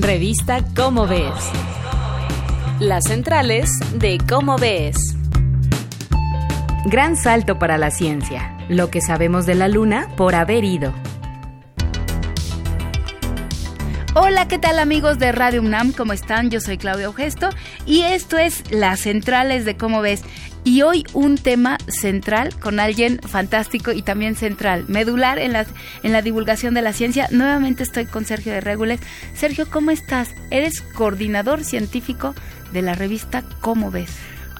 Revista Cómo Ves. Las centrales de Cómo Ves. Gran salto para la ciencia. Lo que sabemos de la Luna por haber ido. Hola, ¿qué tal amigos de Radio UNAM? ¿Cómo están? Yo soy Claudia Augesto y esto es Las Centrales de Cómo Ves. Y hoy un tema central con alguien fantástico y también central, medular en la, en la divulgación de la ciencia. Nuevamente estoy con Sergio de Regules. Sergio, ¿cómo estás? Eres coordinador científico de la revista Cómo Ves.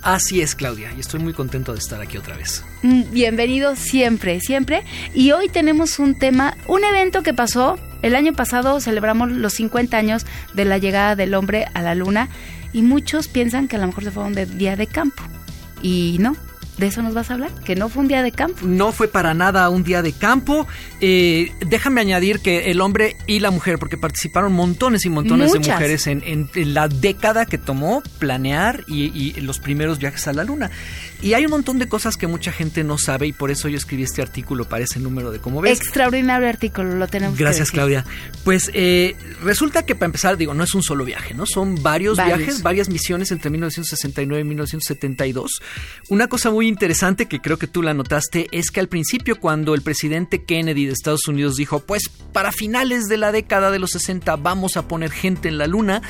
Así es, Claudia, y estoy muy contento de estar aquí otra vez. Mm, bienvenido siempre, siempre. Y hoy tenemos un tema, un evento que pasó el año pasado celebramos los 50 años de la llegada del hombre a la luna y muchos piensan que a lo mejor se fueron de día de campo. Y no, ¿De eso nos vas a hablar? Que no fue un día de campo. No fue para nada un día de campo. Eh, déjame añadir que el hombre y la mujer, porque participaron montones y montones de mujeres en, la década que tomó planear y, los primeros viajes a la luna. Y hay un montón de cosas que mucha gente no sabe y por eso yo escribí este artículo para ese número de cómo ves. Extraordinario artículo, lo tenemos. Gracias, Claudia. Pues eh, resulta que para empezar, digo, no es un solo viaje, ¿no? Son varios, varios viajes, varias misiones entre 1969 y 1972. Una cosa muy interesante que creo que tú la notaste es que al principio cuando el presidente Kennedy de Estados Unidos dijo, pues para finales de la década de los 60 vamos a poner gente en la luna,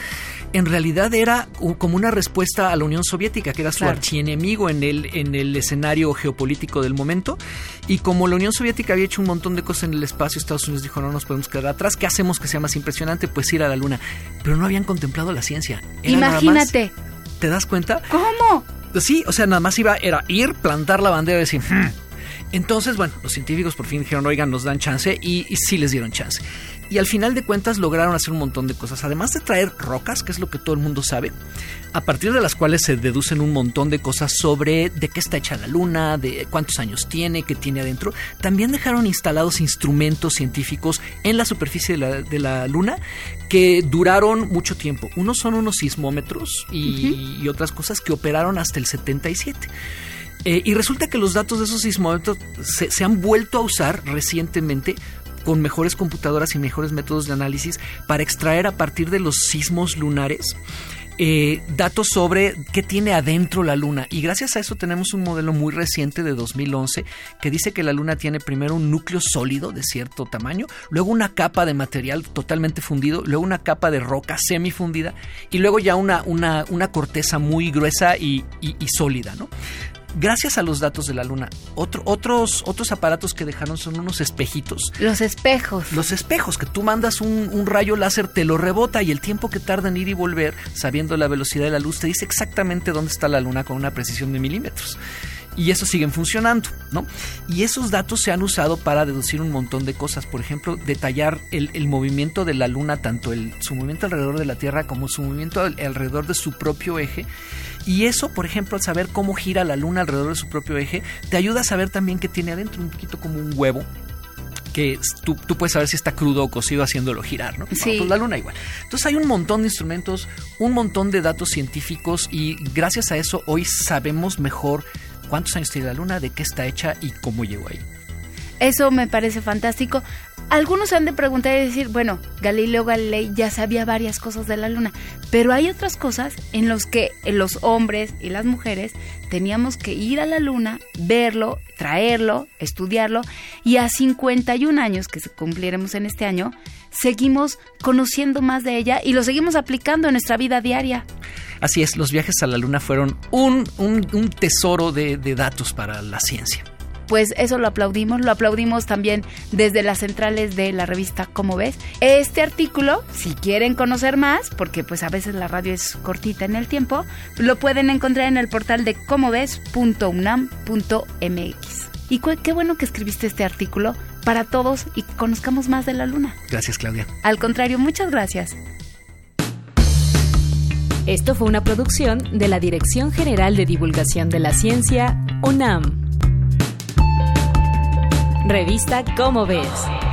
en realidad era como una respuesta a la Unión Soviética, que era su archienemigo en el, en el escenario geopolítico del momento. Y como la Unión Soviética había hecho un montón de cosas en el espacio, Estados Unidos dijo, no nos podemos quedar atrás, ¿qué hacemos que sea más impresionante? Pues ir a la luna. Pero no habían contemplado la ciencia. Imagínate. ¿Te das cuenta? ¿Cómo? Sí, o sea, nada más iba, era ir, plantar la bandera y decir, hmm". entonces, bueno, los científicos por fin dijeron, oigan, nos dan chance y, y, sí les dieron chance. Y al final de cuentas lograron hacer un montón de cosas. Además de traer rocas, que es lo que todo el mundo sabe, a partir de las cuales se deducen un montón de cosas sobre de qué está hecha la luna, de cuántos años tiene, qué tiene adentro. También dejaron instalados instrumentos científicos en la superficie de la, de la luna que duraron mucho tiempo. Unos son unos sismómetros y, otras cosas que operaron hasta el 77. Eh, y resulta que los datos de esos sismómetros se, se, han vuelto a usar recientemente con mejores computadoras y mejores métodos de análisis para extraer a partir de los sismos lunares eh, datos sobre qué tiene adentro la Luna. Y gracias a eso tenemos un modelo muy reciente de 2011 que dice que la Luna tiene primero un núcleo sólido de cierto tamaño, luego una capa de material totalmente fundido, luego una capa de roca semifundida y luego ya una, una, una corteza muy gruesa y, y, sólida. ¿no? Gracias a los datos de la Luna, otros, otros aparatos que dejaron son unos espejitos. Los espejos. Los espejos, que tú mandas un, rayo láser, te lo rebota y el tiempo que tarda en ir y volver, sabiendo la velocidad de la luz, te dice exactamente dónde está la Luna con una precisión de milímetros y eso siguen funcionando, ¿no? Y esos datos se han usado para deducir un montón de cosas, por ejemplo, detallar el, movimiento de la Luna, tanto el, su movimiento alrededor de la Tierra como su movimiento alrededor de su propio eje. Y eso, por ejemplo, al saber cómo gira la Luna alrededor de su propio eje, te ayuda a saber también que tiene adentro un poquito como un huevo, que tú, puedes saber si está crudo o cocido haciéndolo girar, ¿no? Sí. pues la luna igual. Entonces hay un montón de instrumentos, un montón de datos científicos y gracias a eso hoy sabemos mejor cuántos años tiene la luna, de qué está hecha y cómo llegó ahí. Eso me parece fantástico. Algunos han de preguntar y decir, bueno, Galileo Galilei ya sabía varias cosas de la luna, pero hay otras cosas en las que los hombres y las mujeres teníamos que ir a la luna, verlo, traerlo, estudiarlo, y a 51 años que cumpliremos en este año, seguimos conociendo más de ella y lo seguimos aplicando en nuestra vida diaria. Así es, los viajes a la luna fueron un, tesoro de datos para la ciencia pues eso lo aplaudimos, lo aplaudimos también desde las centrales de la revista Como ves. Este artículo, si quieren conocer más, porque pues a veces la radio es cortita en el tiempo, lo pueden encontrar en el portal de comoves.unam.mx. Y qué bueno que escribiste este artículo para todos y conozcamos más de la luna. Gracias, Claudia. Al contrario, muchas gracias. Esto fue una producción de la Dirección General de Divulgación de la Ciencia, UNAM. Revista Cómo ves.